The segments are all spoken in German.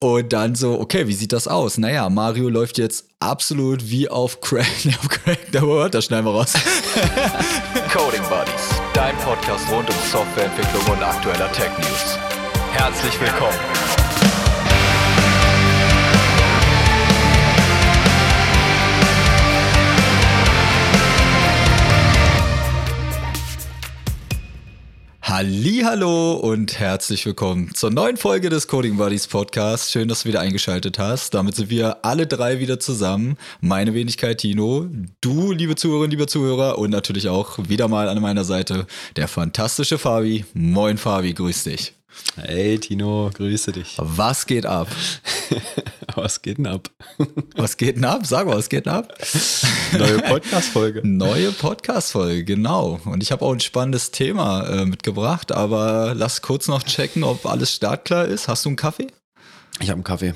Und dann so, okay, wie sieht das aus? Naja, Mario läuft jetzt absolut wie auf Crack. auf Crack, Word, das schneiden wir raus. Coding Buddies, dein Podcast rund um Softwareentwicklung und aktueller Tech News. Herzlich willkommen. Hallo und herzlich willkommen zur neuen Folge des Coding Buddies Podcast. Schön, dass du wieder eingeschaltet hast. Damit sind wir alle drei wieder zusammen. Meine Wenigkeit Tino, du, liebe Zuhörerinnen, liebe Zuhörer und natürlich auch wieder mal an meiner Seite der fantastische Fabi. Moin Fabi, grüß dich. Hey Tino, grüße dich. Was geht ab? was geht denn ab? was geht denn ab? Sag mal, was geht denn ab? Neue Podcast-Folge. Neue Podcast-Folge, genau. Und ich habe auch ein spannendes Thema äh, mitgebracht, aber lass kurz noch checken, ob alles startklar ist. Hast du einen Kaffee? Ich habe einen Kaffee.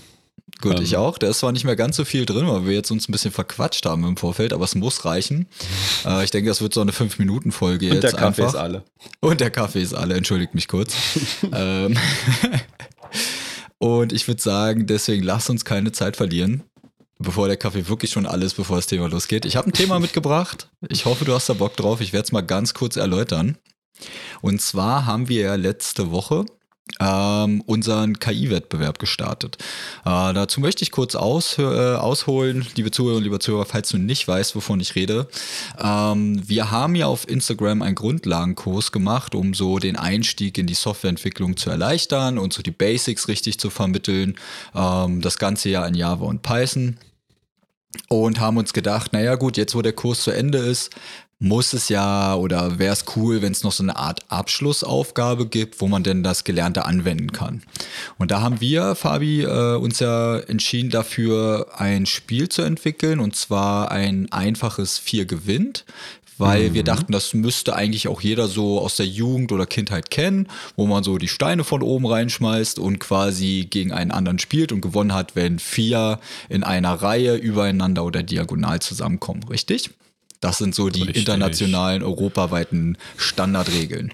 Gut, ähm, ich auch. Da ist zwar nicht mehr ganz so viel drin, weil wir jetzt uns ein bisschen verquatscht haben im Vorfeld, aber es muss reichen. Äh, ich denke, das wird so eine 5-Minuten-Folge jetzt. Und der Kaffee einfach. ist alle. Und der Kaffee ist alle, entschuldigt mich kurz. ähm, und ich würde sagen, deswegen lass uns keine Zeit verlieren, bevor der Kaffee wirklich schon alles, bevor das Thema losgeht. Ich habe ein Thema mitgebracht. Ich hoffe, du hast da Bock drauf. Ich werde es mal ganz kurz erläutern. Und zwar haben wir ja letzte Woche ähm, unseren KI-Wettbewerb gestartet. Äh, dazu möchte ich kurz aus, äh, ausholen, liebe Zuhörer und liebe Zuhörer, falls du nicht weißt, wovon ich rede. Ähm, wir haben ja auf Instagram einen Grundlagenkurs gemacht, um so den Einstieg in die Softwareentwicklung zu erleichtern und so die Basics richtig zu vermitteln. Ähm, das ganze ja in Java und Python und haben uns gedacht, naja gut, jetzt wo der Kurs zu Ende ist, muss es ja oder wäre es cool, wenn es noch so eine Art Abschlussaufgabe gibt, wo man denn das Gelernte anwenden kann. Und da haben wir, Fabi, äh, uns ja entschieden dafür, ein Spiel zu entwickeln und zwar ein einfaches Vier gewinnt weil mhm. wir dachten, das müsste eigentlich auch jeder so aus der Jugend oder Kindheit kennen, wo man so die Steine von oben reinschmeißt und quasi gegen einen anderen spielt und gewonnen hat, wenn vier in einer Reihe übereinander oder diagonal zusammenkommen, richtig? Das sind so die Richtig. internationalen, europaweiten Standardregeln.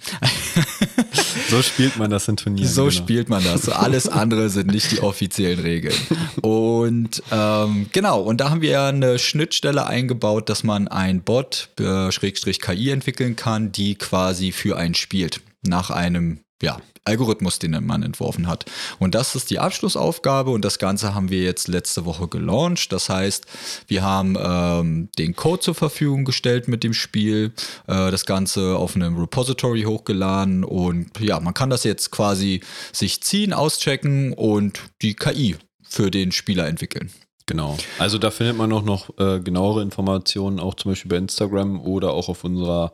So spielt man das in Turnieren. So genau. spielt man das. Alles andere sind nicht die offiziellen Regeln. Und ähm, genau, und da haben wir eine Schnittstelle eingebaut, dass man ein Bot, äh, Schrägstrich KI entwickeln kann, die quasi für einen spielt. Nach einem ja, Algorithmus, den man entworfen hat. Und das ist die Abschlussaufgabe und das Ganze haben wir jetzt letzte Woche gelauncht. Das heißt, wir haben ähm, den Code zur Verfügung gestellt mit dem Spiel, äh, das Ganze auf einem Repository hochgeladen und ja, man kann das jetzt quasi sich ziehen, auschecken und die KI für den Spieler entwickeln. Genau. Also da findet man auch noch äh, genauere Informationen, auch zum Beispiel bei Instagram oder auch auf unserer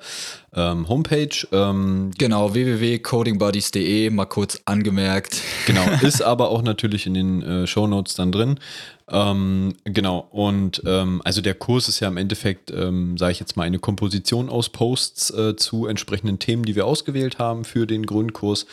ähm, Homepage. Ähm, genau, www.codingbuddies.de, mal kurz angemerkt. Genau, ist aber auch natürlich in den äh, Show Notes dann drin. Ähm, genau, und ähm, also der Kurs ist ja im Endeffekt, ähm, sage ich jetzt mal, eine Komposition aus Posts äh, zu entsprechenden Themen, die wir ausgewählt haben für den Grundkurs.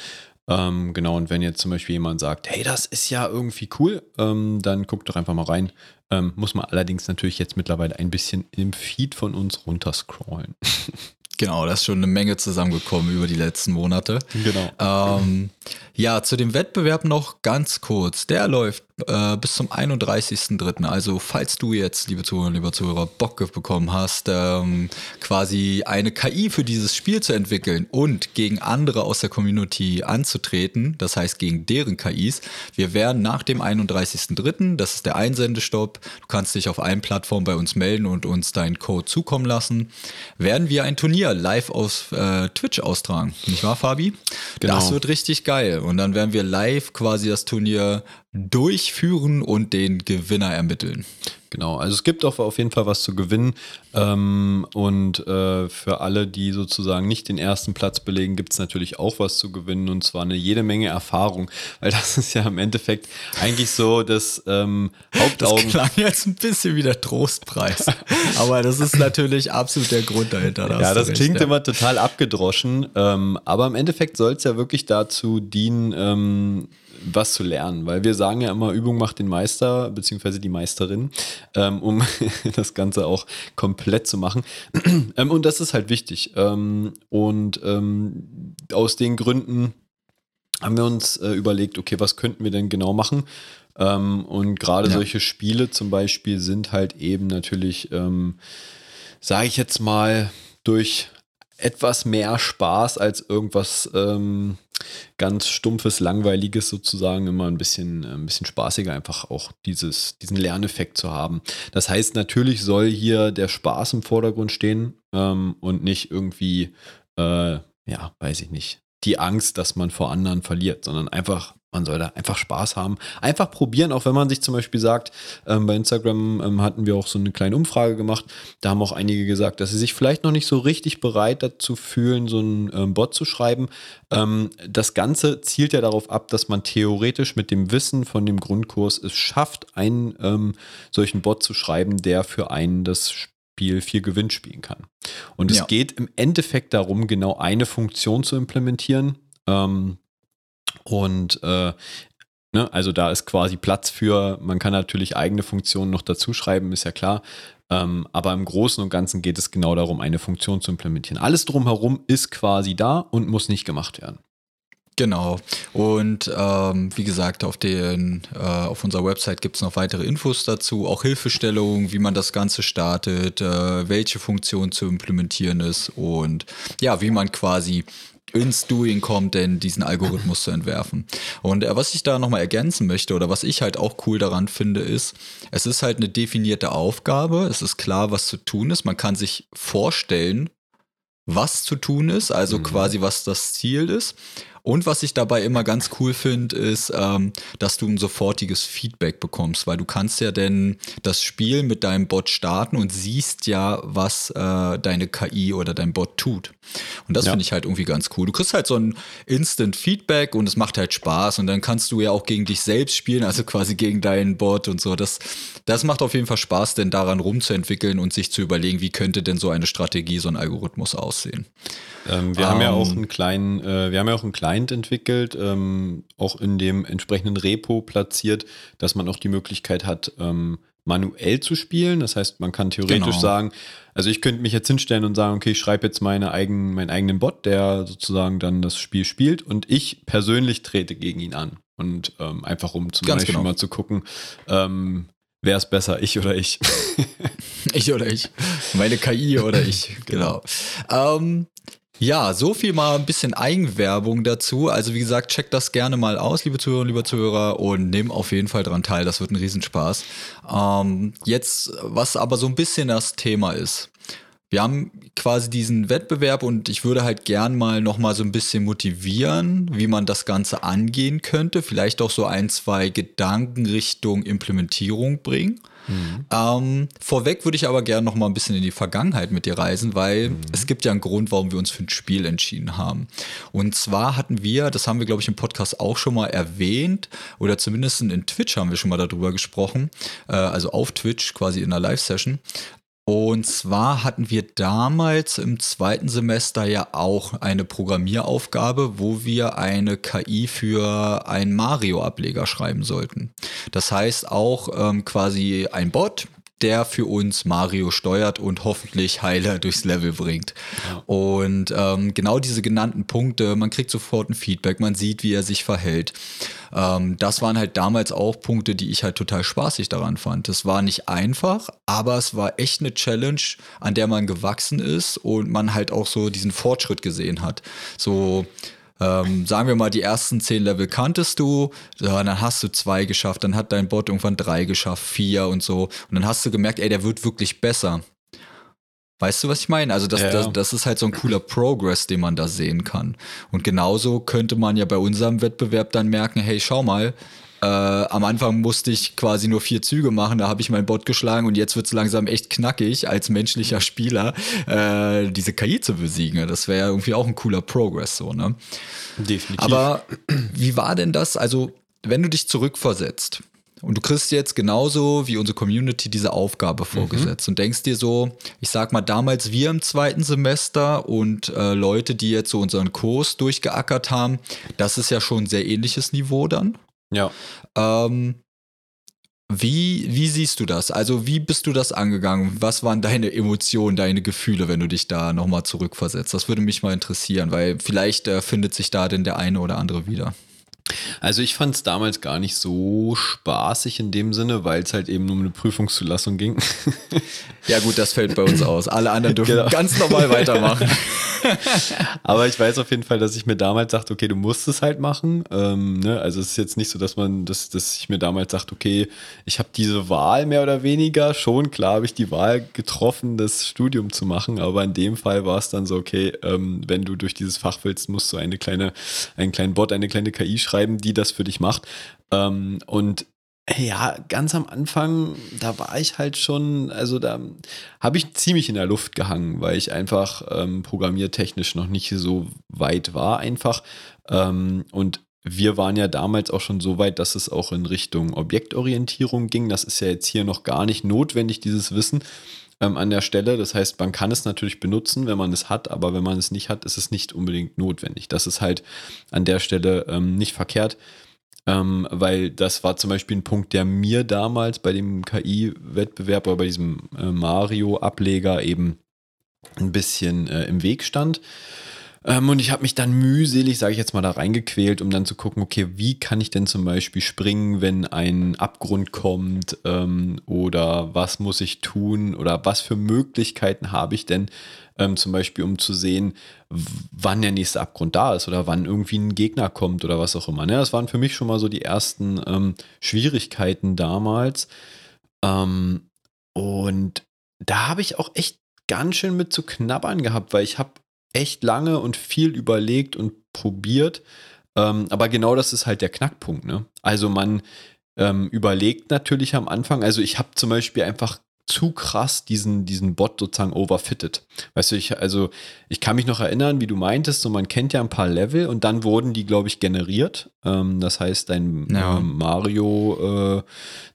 Ähm, genau, und wenn jetzt zum Beispiel jemand sagt, hey, das ist ja irgendwie cool, ähm, dann guckt doch einfach mal rein. Ähm, muss man allerdings natürlich jetzt mittlerweile ein bisschen im Feed von uns runterscrollen. Genau, da ist schon eine Menge zusammengekommen über die letzten Monate. Genau. Ähm, ja, zu dem Wettbewerb noch ganz kurz. Der läuft äh, bis zum 31.03. Also falls du jetzt, liebe Zuhörer, lieber Zuhörer, Bock bekommen hast, ähm, quasi eine KI für dieses Spiel zu entwickeln und gegen andere aus der Community anzutreten, das heißt gegen deren KIs, wir werden nach dem 31.03., das ist der Einsendestopp, du kannst dich auf allen Plattformen bei uns melden und uns deinen Code zukommen lassen, werden wir ein Turnier live aus äh, Twitch austragen. Nicht wahr, Fabi? Genau. Das wird richtig geil. Und dann werden wir live quasi das Turnier durchführen und den Gewinner ermitteln. Genau, also es gibt auch auf jeden Fall was zu gewinnen. Ähm, und äh, für alle, die sozusagen nicht den ersten Platz belegen, gibt es natürlich auch was zu gewinnen und zwar eine jede Menge Erfahrung. Weil das ist ja im Endeffekt eigentlich so das ähm, Hauptaugen. Das klang jetzt ein bisschen wie der Trostpreis. aber das ist natürlich absolut der Grund dahinter. ja, das recht, klingt ja. immer total abgedroschen. Ähm, aber im Endeffekt soll es ja wirklich dazu dienen, ähm, was zu lernen, weil wir sagen ja immer, Übung macht den Meister, beziehungsweise die Meisterin, ähm, um das Ganze auch komplett zu machen. ähm, und das ist halt wichtig. Ähm, und ähm, aus den Gründen haben wir uns äh, überlegt, okay, was könnten wir denn genau machen? Ähm, und gerade ja. solche Spiele zum Beispiel sind halt eben natürlich, ähm, sage ich jetzt mal, durch etwas mehr Spaß als irgendwas ähm, ganz stumpfes, langweiliges sozusagen immer ein bisschen, ein bisschen spaßiger, einfach auch dieses, diesen Lerneffekt zu haben. Das heißt, natürlich soll hier der Spaß im Vordergrund stehen ähm, und nicht irgendwie, äh, ja, weiß ich nicht, die Angst, dass man vor anderen verliert, sondern einfach man soll da einfach Spaß haben. Einfach probieren, auch wenn man sich zum Beispiel sagt, ähm, bei Instagram ähm, hatten wir auch so eine kleine Umfrage gemacht. Da haben auch einige gesagt, dass sie sich vielleicht noch nicht so richtig bereit dazu fühlen, so einen ähm, Bot zu schreiben. Ähm, das Ganze zielt ja darauf ab, dass man theoretisch mit dem Wissen von dem Grundkurs es schafft, einen ähm, solchen Bot zu schreiben, der für einen das Spiel viel Gewinn spielen kann. Und es ja. geht im Endeffekt darum, genau eine Funktion zu implementieren. Und äh, ne, also da ist quasi Platz für, man kann natürlich eigene Funktionen noch dazu schreiben, ist ja klar. Ähm, aber im Großen und Ganzen geht es genau darum, eine Funktion zu implementieren. Alles drumherum ist quasi da und muss nicht gemacht werden. Genau. Und ähm, wie gesagt, auf, den, äh, auf unserer Website gibt es noch weitere Infos dazu, auch Hilfestellungen, wie man das Ganze startet, äh, welche Funktion zu implementieren ist und ja, wie man quasi ins Doing kommt, denn diesen Algorithmus zu entwerfen. Und äh, was ich da nochmal ergänzen möchte oder was ich halt auch cool daran finde, ist, es ist halt eine definierte Aufgabe, es ist klar, was zu tun ist, man kann sich vorstellen, was zu tun ist, also mhm. quasi was das Ziel ist. Und was ich dabei immer ganz cool finde, ist, ähm, dass du ein sofortiges Feedback bekommst, weil du kannst ja denn das Spiel mit deinem Bot starten und siehst ja, was äh, deine KI oder dein Bot tut. Und das ja. finde ich halt irgendwie ganz cool. Du kriegst halt so ein Instant Feedback und es macht halt Spaß und dann kannst du ja auch gegen dich selbst spielen, also quasi gegen deinen Bot und so. Das, das macht auf jeden Fall Spaß, denn daran rumzuentwickeln und sich zu überlegen, wie könnte denn so eine Strategie, so ein Algorithmus aussehen. Ähm, wir um, haben ja auch ähm. einen kleinen, äh, wir haben ja auch einen Client entwickelt, ähm, auch in dem entsprechenden Repo platziert, dass man auch die Möglichkeit hat, ähm, manuell zu spielen. Das heißt, man kann theoretisch genau. sagen, also ich könnte mich jetzt hinstellen und sagen, okay, ich schreibe jetzt meine eigenen, meinen eigenen Bot, der sozusagen dann das Spiel spielt und ich persönlich trete gegen ihn an. Und ähm, einfach um zum Ganz Beispiel genau. mal zu gucken, ähm, wer ist besser, ich oder ich? ich oder ich. Meine KI oder ich, genau. Ähm, ja, so viel mal ein bisschen Eigenwerbung dazu. Also wie gesagt, checkt das gerne mal aus, liebe Zuhörer, liebe Zuhörer, und nehmt auf jeden Fall dran teil. Das wird ein Riesenspaß. Ähm, jetzt, was aber so ein bisschen das Thema ist. Wir haben quasi diesen Wettbewerb und ich würde halt gern mal noch mal so ein bisschen motivieren, wie man das Ganze angehen könnte. Vielleicht auch so ein, zwei Gedanken Richtung Implementierung bringen. Mhm. Ähm, vorweg würde ich aber gerne noch mal ein bisschen in die Vergangenheit mit dir reisen, weil mhm. es gibt ja einen Grund, warum wir uns für ein Spiel entschieden haben. Und zwar hatten wir, das haben wir glaube ich im Podcast auch schon mal erwähnt, oder zumindest in Twitch haben wir schon mal darüber gesprochen, äh, also auf Twitch quasi in einer Live-Session, und zwar hatten wir damals im zweiten Semester ja auch eine Programmieraufgabe, wo wir eine KI für einen Mario-Ableger schreiben sollten. Das heißt auch ähm, quasi ein Bot, der für uns Mario steuert und hoffentlich Heiler durchs Level bringt. Ja. Und ähm, genau diese genannten Punkte, man kriegt sofort ein Feedback, man sieht, wie er sich verhält. Ähm, das waren halt damals auch Punkte, die ich halt total spaßig daran fand. Es war nicht einfach, aber es war echt eine Challenge, an der man gewachsen ist und man halt auch so diesen Fortschritt gesehen hat. So ähm, sagen wir mal, die ersten zehn Level kanntest du, ja, dann hast du zwei geschafft, dann hat dein Bot irgendwann drei geschafft, vier und so. Und dann hast du gemerkt, ey, der wird wirklich besser. Weißt du, was ich meine? Also das, ja. das, das, ist halt so ein cooler Progress, den man da sehen kann. Und genauso könnte man ja bei unserem Wettbewerb dann merken, hey, schau mal, äh, am Anfang musste ich quasi nur vier Züge machen, da habe ich mein Bot geschlagen und jetzt wird es langsam echt knackig, als menschlicher Spieler äh, diese KI zu besiegen. Das wäre ja irgendwie auch ein cooler Progress, so, ne? Definitiv. Aber wie war denn das? Also, wenn du dich zurückversetzt, und du kriegst jetzt genauso wie unsere Community diese Aufgabe vorgesetzt mhm. und denkst dir so, ich sag mal, damals wir im zweiten Semester und äh, Leute, die jetzt so unseren Kurs durchgeackert haben, das ist ja schon ein sehr ähnliches Niveau dann. Ja. Ähm, wie, wie siehst du das? Also, wie bist du das angegangen? Was waren deine Emotionen, deine Gefühle, wenn du dich da nochmal zurückversetzt? Das würde mich mal interessieren, weil vielleicht äh, findet sich da denn der eine oder andere wieder. Also ich fand es damals gar nicht so spaßig in dem Sinne, weil es halt eben nur um eine Prüfungszulassung ging. Ja gut, das fällt bei uns aus. Alle anderen dürfen genau. ganz normal weitermachen. Aber ich weiß auf jeden Fall, dass ich mir damals dachte, okay, du musst es halt machen. Ähm, ne? Also es ist jetzt nicht so, dass man, dass, dass ich mir damals dachte, okay, ich habe diese Wahl mehr oder weniger. Schon klar habe ich die Wahl getroffen, das Studium zu machen. Aber in dem Fall war es dann so, okay, ähm, wenn du durch dieses Fach willst, musst du eine kleine, einen kleinen Bot, eine kleine KI schreiben, die das für dich macht. Ähm, und ja, ganz am Anfang, da war ich halt schon, also da habe ich ziemlich in der Luft gehangen, weil ich einfach ähm, programmiertechnisch noch nicht so weit war einfach. Ähm, und wir waren ja damals auch schon so weit, dass es auch in Richtung Objektorientierung ging. Das ist ja jetzt hier noch gar nicht notwendig, dieses Wissen ähm, an der Stelle. Das heißt, man kann es natürlich benutzen, wenn man es hat, aber wenn man es nicht hat, ist es nicht unbedingt notwendig. Das ist halt an der Stelle ähm, nicht verkehrt. Ähm, weil das war zum Beispiel ein Punkt, der mir damals bei dem KI-Wettbewerb oder bei diesem äh, Mario-Ableger eben ein bisschen äh, im Weg stand. Ähm, und ich habe mich dann mühselig, sage ich jetzt mal, da reingequält, um dann zu gucken, okay, wie kann ich denn zum Beispiel springen, wenn ein Abgrund kommt ähm, oder was muss ich tun oder was für Möglichkeiten habe ich denn, ähm, zum Beispiel, um zu sehen, wann der nächste Abgrund da ist oder wann irgendwie ein Gegner kommt oder was auch immer. Ne? Das waren für mich schon mal so die ersten ähm, Schwierigkeiten damals. Ähm, und da habe ich auch echt ganz schön mit zu knabbern gehabt, weil ich habe echt lange und viel überlegt und probiert. Ähm, aber genau das ist halt der Knackpunkt. Ne? Also man ähm, überlegt natürlich am Anfang, also ich habe zum Beispiel einfach zu krass diesen, diesen Bot sozusagen overfitted. Weißt du, ich, also ich kann mich noch erinnern, wie du meintest, so man kennt ja ein paar Level und dann wurden die, glaube ich, generiert. Ähm, das heißt, dein ja. äh, Mario, äh,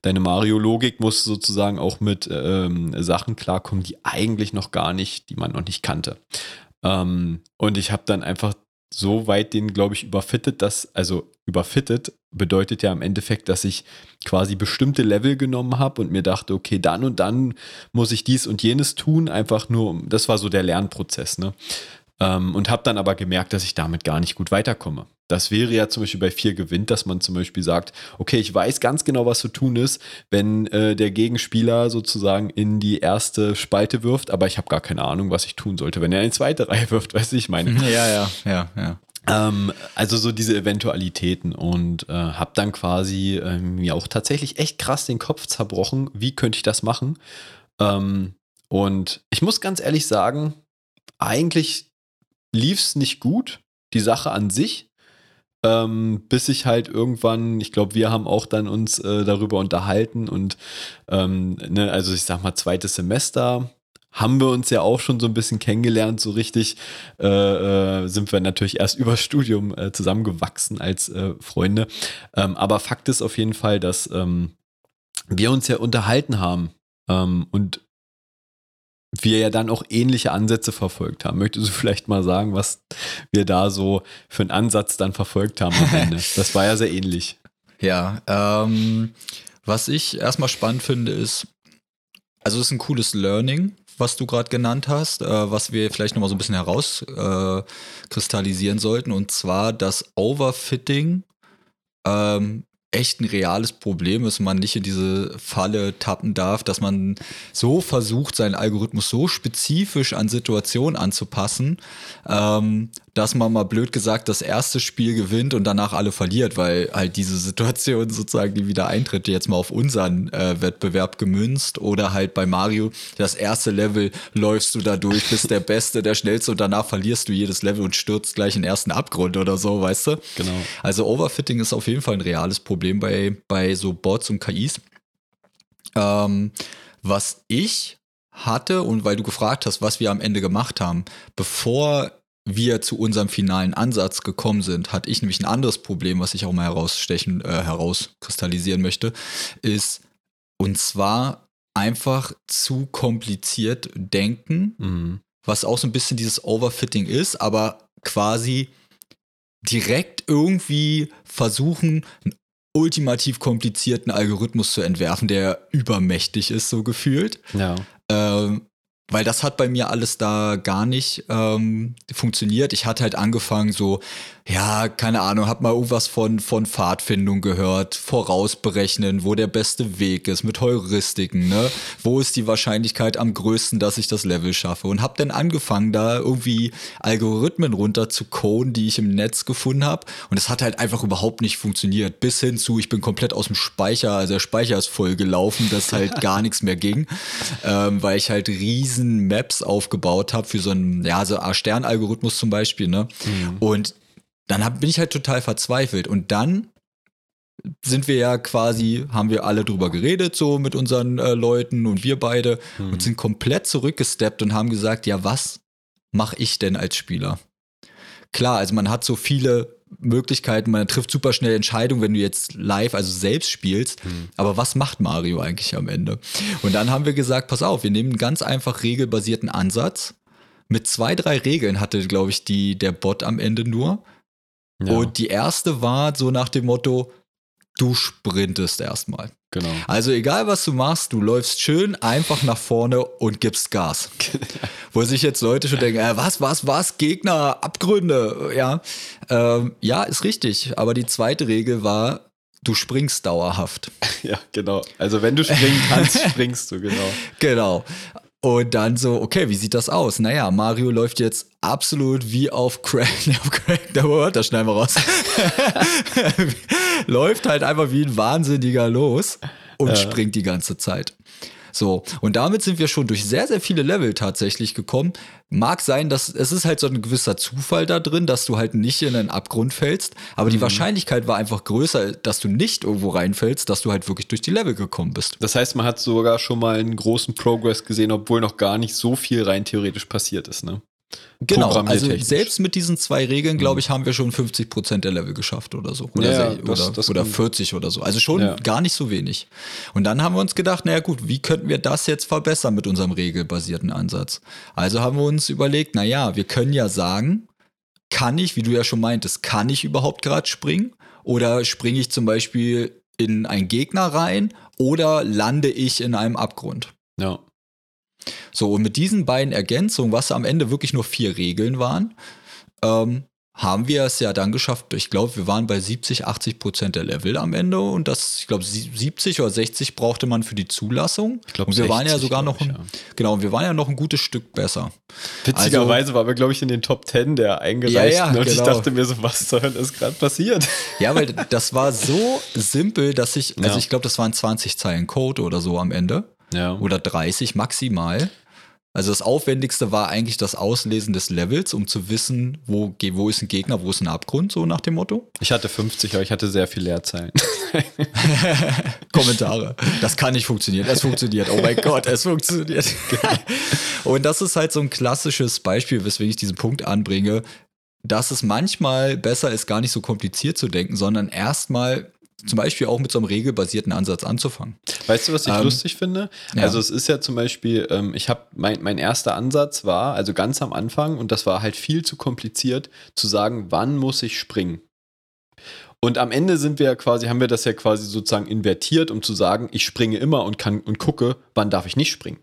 deine Mario-Logik muss sozusagen auch mit ähm, Sachen klarkommen, die eigentlich noch gar nicht, die man noch nicht kannte. Ähm, und ich habe dann einfach so weit den, glaube ich, überfittet, dass, also überfittet bedeutet ja im Endeffekt, dass ich quasi bestimmte Level genommen habe und mir dachte, okay, dann und dann muss ich dies und jenes tun, einfach nur, das war so der Lernprozess, ne? Ähm, und habe dann aber gemerkt, dass ich damit gar nicht gut weiterkomme. Das wäre ja zum Beispiel bei vier gewinnt, dass man zum Beispiel sagt, okay, ich weiß ganz genau, was zu tun ist, wenn äh, der Gegenspieler sozusagen in die erste Spalte wirft, aber ich habe gar keine Ahnung, was ich tun sollte, wenn er in die zweite Reihe wirft, weißt du, ich meine. Ja, ja, ja, ja. Ähm, also so diese Eventualitäten und äh, habe dann quasi äh, mir auch tatsächlich echt krass den Kopf zerbrochen, wie könnte ich das machen? Ähm, und ich muss ganz ehrlich sagen, eigentlich lief es nicht gut, die Sache an sich, ähm, bis ich halt irgendwann, ich glaube, wir haben auch dann uns äh, darüber unterhalten und ähm, ne, also ich sag mal zweites Semester haben wir uns ja auch schon so ein bisschen kennengelernt, so richtig äh, äh, sind wir natürlich erst über Studium äh, zusammengewachsen als äh, Freunde. Ähm, aber Fakt ist auf jeden Fall, dass ähm, wir uns ja unterhalten haben ähm, und wir ja dann auch ähnliche Ansätze verfolgt haben. Möchtest du vielleicht mal sagen, was wir da so für einen Ansatz dann verfolgt haben am Ende? Das war ja sehr ähnlich. Ja, ähm, was ich erstmal spannend finde, ist, also es ist ein cooles Learning, was du gerade genannt hast, äh, was wir vielleicht nochmal so ein bisschen herauskristallisieren äh, sollten, und zwar das Overfitting ähm, echt ein reales Problem ist, man nicht in diese Falle tappen darf, dass man so versucht, seinen Algorithmus so spezifisch an Situationen anzupassen, ähm, dass man mal blöd gesagt das erste Spiel gewinnt und danach alle verliert, weil halt diese Situation sozusagen, die wieder eintritt, jetzt mal auf unseren äh, Wettbewerb gemünzt oder halt bei Mario, das erste Level läufst du da durch, bist der Beste, der Schnellste und danach verlierst du jedes Level und stürzt gleich in den ersten Abgrund oder so, weißt du? Genau. Also Overfitting ist auf jeden Fall ein reales Problem bei, bei so Bots und KIs. Ähm, was ich hatte und weil du gefragt hast, was wir am Ende gemacht haben, bevor wir zu unserem finalen Ansatz gekommen sind, hatte ich nämlich ein anderes Problem, was ich auch mal herausstechen, äh, herauskristallisieren möchte, ist und zwar einfach zu kompliziert denken, mhm. was auch so ein bisschen dieses Overfitting ist, aber quasi direkt irgendwie versuchen, einen ultimativ komplizierten Algorithmus zu entwerfen, der übermächtig ist, so gefühlt. Ja. Ähm, weil das hat bei mir alles da gar nicht ähm, funktioniert. Ich hatte halt angefangen so, ja, keine Ahnung, hab mal irgendwas von, von Pfadfindung gehört, vorausberechnen, wo der beste Weg ist, mit Heuristiken, ne? Wo ist die Wahrscheinlichkeit am größten, dass ich das Level schaffe? Und hab dann angefangen, da irgendwie Algorithmen runter zu coden, die ich im Netz gefunden habe. Und es hat halt einfach überhaupt nicht funktioniert. Bis hin zu, ich bin komplett aus dem Speicher, also der Speicher ist voll gelaufen, dass halt gar nichts mehr ging, ähm, weil ich halt riesen Maps aufgebaut habe für so einen, ja, so A-Stern-Algorithmus zum Beispiel, ne? Mhm. Und dann hab, bin ich halt total verzweifelt. Und dann sind wir ja quasi, haben wir alle drüber geredet, so mit unseren äh, Leuten und wir beide mhm. und sind komplett zurückgesteppt und haben gesagt, ja, was mache ich denn als Spieler? Klar, also man hat so viele Möglichkeiten, man trifft super schnell Entscheidungen, wenn du jetzt live, also selbst spielst. Mhm. Aber was macht Mario eigentlich am Ende? Und dann haben wir gesagt, pass auf, wir nehmen einen ganz einfach regelbasierten Ansatz. Mit zwei, drei Regeln hatte, glaube ich, die, der Bot am Ende nur. Ja. Und die erste war so nach dem Motto, du sprintest erstmal. Genau. Also egal was du machst, du läufst schön einfach nach vorne und gibst Gas. Wo sich jetzt Leute schon denken, äh, was, was, was, Gegner, Abgründe, ja. Ähm, ja, ist richtig. Aber die zweite Regel war, du springst dauerhaft. Ja, genau. Also wenn du springen kannst, springst du, genau. Genau. Und dann so, okay, wie sieht das aus? Naja, Mario läuft jetzt absolut wie auf Crack, auf Crack, der Word, das schneiden wir raus. läuft halt einfach wie ein Wahnsinniger los und ja. springt die ganze Zeit. So, und damit sind wir schon durch sehr, sehr viele Level tatsächlich gekommen. Mag sein, dass es ist halt so ein gewisser Zufall da drin, dass du halt nicht in einen Abgrund fällst, aber mhm. die Wahrscheinlichkeit war einfach größer, dass du nicht irgendwo reinfällst, dass du halt wirklich durch die Level gekommen bist. Das heißt, man hat sogar schon mal einen großen Progress gesehen, obwohl noch gar nicht so viel rein theoretisch passiert ist, ne? Genau, also selbst mit diesen zwei Regeln, glaube mhm. ich, haben wir schon 50 Prozent der Level geschafft oder so. Oder, ja, das, oder, das oder 40 oder so. Also schon ja. gar nicht so wenig. Und dann haben wir uns gedacht, naja gut, wie könnten wir das jetzt verbessern mit unserem regelbasierten Ansatz? Also haben wir uns überlegt, naja, wir können ja sagen, kann ich, wie du ja schon meintest, kann ich überhaupt gerade springen? Oder springe ich zum Beispiel in einen Gegner rein oder lande ich in einem Abgrund? Ja. So, und mit diesen beiden Ergänzungen, was am Ende wirklich nur vier Regeln waren, ähm, haben wir es ja dann geschafft. Ich glaube, wir waren bei 70, 80 Prozent der Level am Ende und das, ich glaube, 70 oder 60 brauchte man für die Zulassung. Ich glaube, und wir 60, waren ja sogar noch ein, ja. genau, wir waren ja noch ein gutes Stück besser. Witzigerweise also, waren wir, glaube ich, in den Top 10 der eingereichten ja, ja, und genau. ich dachte mir so, was zur Hölle ist gerade passiert? Ja, weil das war so simpel, dass ich, also ich glaube, das waren 20 Zeilen Code oder so am Ende. Ja. Oder 30 maximal. Also das Aufwendigste war eigentlich das Auslesen des Levels, um zu wissen, wo, wo ist ein Gegner, wo ist ein Abgrund, so nach dem Motto. Ich hatte 50, aber ich hatte sehr viel Leerzeilen. Kommentare. Das kann nicht funktionieren. Es funktioniert. Oh mein Gott, es funktioniert. Und das ist halt so ein klassisches Beispiel, weswegen ich diesen Punkt anbringe, dass es manchmal besser ist, gar nicht so kompliziert zu denken, sondern erstmal zum Beispiel auch mit so einem regelbasierten Ansatz anzufangen. Weißt du, was ich ähm, lustig finde? Ja. Also es ist ja zum Beispiel, ähm, ich habe mein, mein erster Ansatz war, also ganz am Anfang, und das war halt viel zu kompliziert, zu sagen, wann muss ich springen? Und am Ende sind wir quasi, haben wir das ja quasi sozusagen invertiert, um zu sagen, ich springe immer und kann und gucke, wann darf ich nicht springen.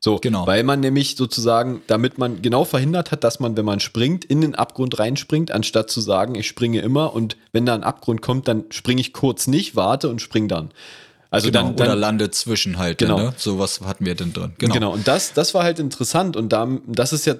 So, genau. weil man nämlich sozusagen, damit man genau verhindert hat, dass man, wenn man springt, in den Abgrund reinspringt, anstatt zu sagen, ich springe immer und wenn da ein Abgrund kommt, dann springe ich kurz nicht, warte und spring dann. Also genau, dann, dann, oder lande zwischen halt, genau. ne? So was hatten wir denn drin. Genau. genau. Und das, das war halt interessant und da, das ist ja,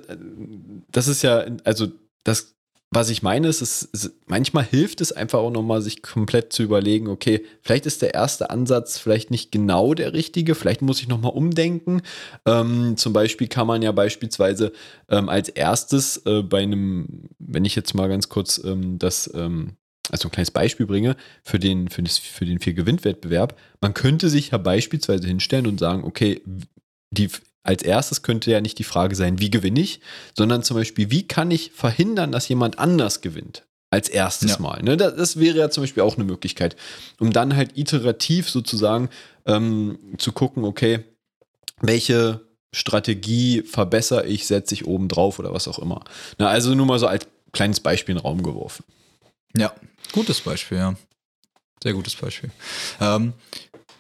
das ist ja, also das was ich meine, ist, es, manchmal hilft es einfach auch nochmal, sich komplett zu überlegen, okay, vielleicht ist der erste Ansatz vielleicht nicht genau der richtige, vielleicht muss ich nochmal umdenken. Ähm, zum Beispiel kann man ja beispielsweise ähm, als erstes äh, bei einem, wenn ich jetzt mal ganz kurz ähm, das, ähm, also ein kleines Beispiel bringe, für den, für, das, für den Vier-Gewinn-Wettbewerb, man könnte sich ja beispielsweise hinstellen und sagen, okay, die als erstes könnte ja nicht die Frage sein, wie gewinne ich, sondern zum Beispiel, wie kann ich verhindern, dass jemand anders gewinnt? Als erstes ja. Mal. Ne? Das, das, wäre ja zum Beispiel auch eine Möglichkeit, um dann halt iterativ sozusagen ähm, zu gucken, okay, welche Strategie verbessere ich, setze ich oben drauf oder was auch immer. Na, also nur mal so als kleines Beispiel in den Raum geworfen. Ja, gutes Beispiel, ja. Sehr gutes Beispiel. Ähm,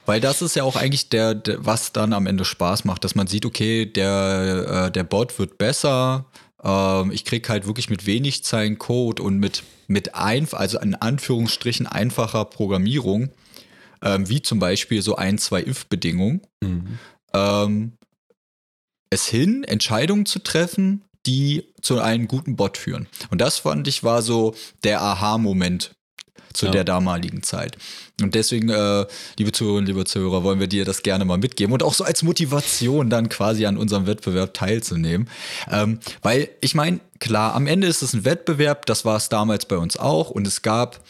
Weil das ist ja auch eigentlich der, der, was dann am Ende Spaß macht, dass man sieht, okay, der, äh, der Bot wird besser. Ähm, ich kriege halt wirklich mit wenig Zeilen Code und mit, mit ein, also in Anführungsstrichen einfacher Programmierung, ähm, wie zum Beispiel so ein, zwei If-Bedingungen, Mhm. ähm, es hin, Entscheidungen zu treffen, die zu einem guten Bot führen. Und das fand ich war so der Aha-Moment zu Ja. der damaligen Zeit. Und deswegen, äh, liebe Zuhörerinnen, liebe Zuhörer, wollen wir dir das gerne mal mitgeben und auch so als Motivation dann quasi an unserem Wettbewerb teilzunehmen. Ähm, weil ich meine, klar, am Ende ist es ein Wettbewerb, das war es damals bei uns auch und es gab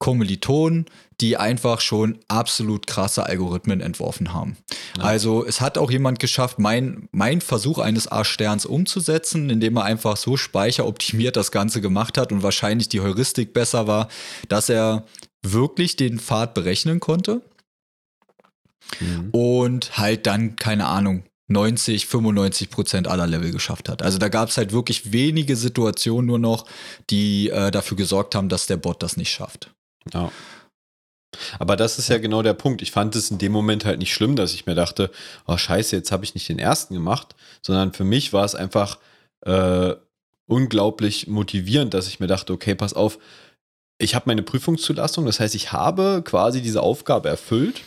Kommilitonen, die einfach schon absolut krasse Algorithmen entworfen haben. Also es hat auch jemand geschafft, mein, mein Versuch eines A-Sterns umzusetzen, indem er einfach so speicheroptimiert das Ganze gemacht hat und wahrscheinlich die Heuristik besser war, dass er wirklich den Pfad berechnen konnte Mhm. und halt dann, keine Ahnung, 90, 95 Prozent aller Level geschafft hat. Also da gab es halt wirklich wenige Situationen nur noch, die äh, dafür gesorgt haben, dass der Bot das nicht schafft. Ja. Aber das ist ja genau der Punkt. Ich fand es in dem Moment halt nicht schlimm, dass ich mir dachte, oh scheiße, jetzt habe ich nicht den ersten gemacht, sondern für mich war es einfach äh, unglaublich motivierend, dass ich mir dachte, okay, pass auf, ich habe meine Prüfungszulassung, das heißt, ich habe quasi diese Aufgabe erfüllt.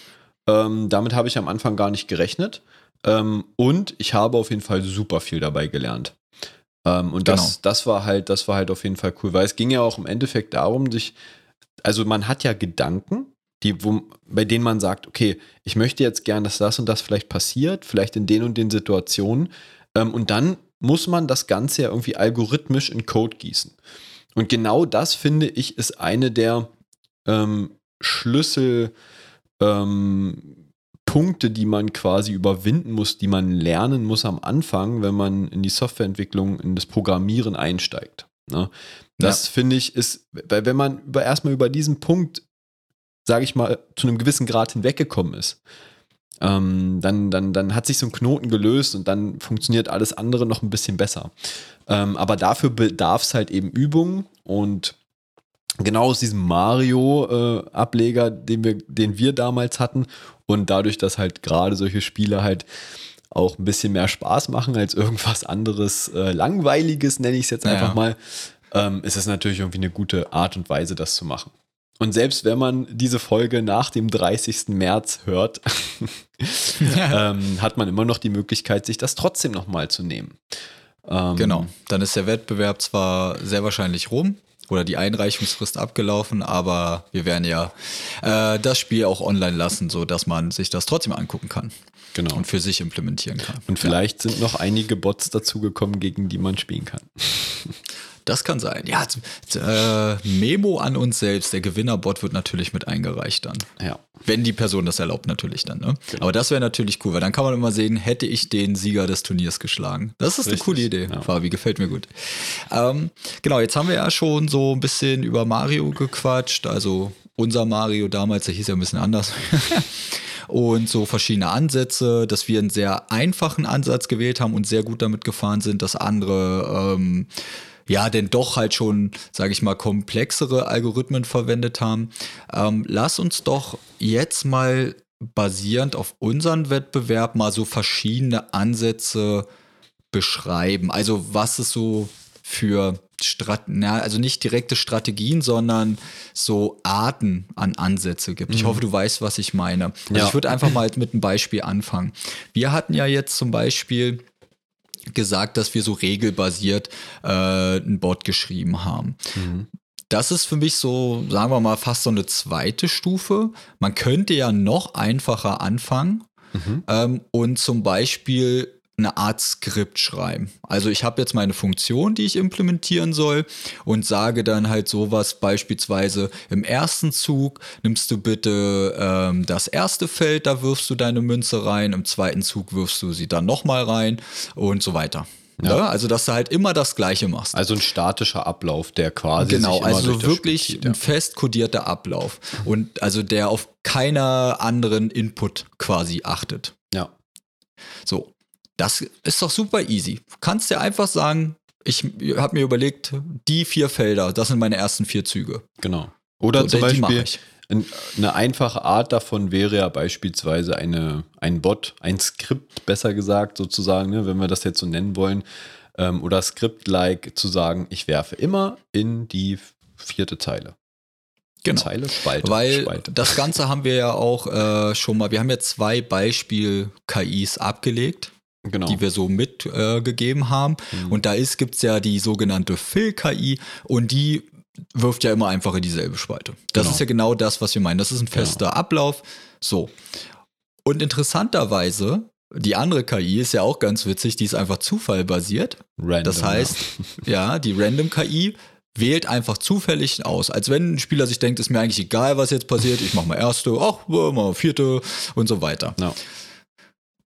Ähm, damit habe ich am Anfang gar nicht gerechnet. Ähm, und ich habe auf jeden Fall super viel dabei gelernt. Ähm, und das, Genau. das war halt, das war halt auf jeden Fall cool, weil es ging ja auch im Endeffekt darum, sich, also man hat ja Gedanken, die, wo, bei denen man sagt, okay, ich möchte jetzt gern, dass das und das vielleicht passiert, vielleicht in den und den Situationen. Ähm, und dann muss man das Ganze ja irgendwie algorithmisch in Code gießen. Und genau das finde ich ist eine der ähm, Schlüssel ähm, die man quasi überwinden muss, die man lernen muss am Anfang, wenn man in die Softwareentwicklung, in das Programmieren einsteigt. Ne? Das finde ich ist, weil wenn man über, erstmal über diesen Punkt, sage ich mal, zu einem gewissen Grad hinweggekommen ist, ähm, dann, dann, dann hat sich so ein Knoten gelöst und dann funktioniert alles andere noch ein bisschen besser. Ähm, aber dafür bedarf es halt eben Übungen und genau aus diesem Mario-Ableger, den, wir, den wir damals hatten und dadurch, dass halt gerade solche Spiele halt auch ein bisschen mehr Spaß machen als irgendwas anderes äh, Langweiliges, nenne ich es jetzt Ja. einfach mal, ähm, ist es natürlich irgendwie eine gute Art und Weise, das zu machen. Und selbst wenn man diese Folge nach dem 30. März hört, ähm, hat man immer noch die Möglichkeit, sich das trotzdem nochmal zu nehmen. Ähm, Genau. Dann ist der Wettbewerb zwar sehr wahrscheinlich rum oder die Einreichungsfrist abgelaufen, aber wir werden ja äh, das Spiel auch online lassen, so dass man sich das trotzdem angucken kann Genau. und für sich implementieren kann. Und vielleicht sind noch einige Bots dazugekommen, gegen die man spielen kann. Das kann sein. Ja, äh, Memo an uns selbst. Der Gewinnerbot wird natürlich mit eingereicht dann. Ja. Wenn die Person das erlaubt, natürlich dann. Ne? Genau. Aber das wäre natürlich cool, weil dann kann man immer sehen, hätte ich den Sieger des Turniers geschlagen. Das ist eine Richtig, coole Idee, ja. Fabi, gefällt mir gut. Ähm, genau, jetzt haben wir ja schon so ein bisschen über Mario gequatscht. Also unser Mario damals, der hieß ja ein bisschen anders. Und so verschiedene Ansätze, dass wir einen sehr einfachen Ansatz gewählt haben und sehr gut damit gefahren sind, dass andere ähm, ja, denn doch halt schon, sage ich mal, komplexere Algorithmen verwendet haben. Ähm, lass uns doch jetzt mal basierend auf unseren Wettbewerb mal so verschiedene Ansätze beschreiben. Also was es so für Strat na, also nicht direkte Strategien, sondern so Arten an Ansätze gibt. Ich hoffe, du weißt, was ich meine. Also Ja. ich würde einfach mal mit einem Beispiel anfangen. Wir hatten ja jetzt zum Beispiel gesagt, dass wir so regelbasiert äh, ein Bot geschrieben haben. Das ist für mich so, sagen wir mal, fast so eine zweite Stufe. Man könnte ja noch einfacher anfangen ähm, und zum Beispiel eine Art Skript schreiben. Also ich habe jetzt meine Funktion, die ich implementieren soll und sage dann halt sowas beispielsweise im ersten Zug nimmst du bitte ähm, das erste Feld, da wirfst du deine Münze rein, im zweiten Zug wirfst du sie dann nochmal rein und so weiter. Ja. Also dass du halt immer das Gleiche machst. Also ein statischer Ablauf, der quasi. Genau, also wirklich zieht, ein fest kodierter Ablauf und also der auf keiner anderen Input quasi achtet. ja. So, das ist doch super easy. Du kannst dir einfach sagen, ich habe mir überlegt, die vier Felder, das sind meine ersten vier Züge. Genau. Oder So, zum Beispiel, eine einfache Art davon wäre ja beispielsweise eine, ein Bot, ein Skript, besser gesagt, sozusagen, ne, wenn wir das jetzt so nennen wollen, ähm, oder Skript-like zu sagen, ich werfe immer in die vierte Zeile. Genau. Zeile, Spalte, Weil Spalte. das Ganze haben wir ja auch äh, schon mal, wir haben ja zwei Beispiel-KIs abgelegt, Genau. die wir so mitgegeben äh, haben. Mhm. Und da ist, gibt es ja die sogenannte Fill-KI und die wirft ja immer einfach in dieselbe Spalte. Das Genau. ist ja genau das, was wir meinen. Das ist ein fester Ablauf. So. Und interessanterweise, die andere KI ist ja auch ganz witzig, die ist einfach zufallbasiert. Random, Das heißt, ja, die Random KI wählt einfach zufällig aus. Als wenn ein Spieler sich denkt, ist mir eigentlich egal, was jetzt passiert, ich mache mal erste, ach, mal vierte und so weiter. Ja.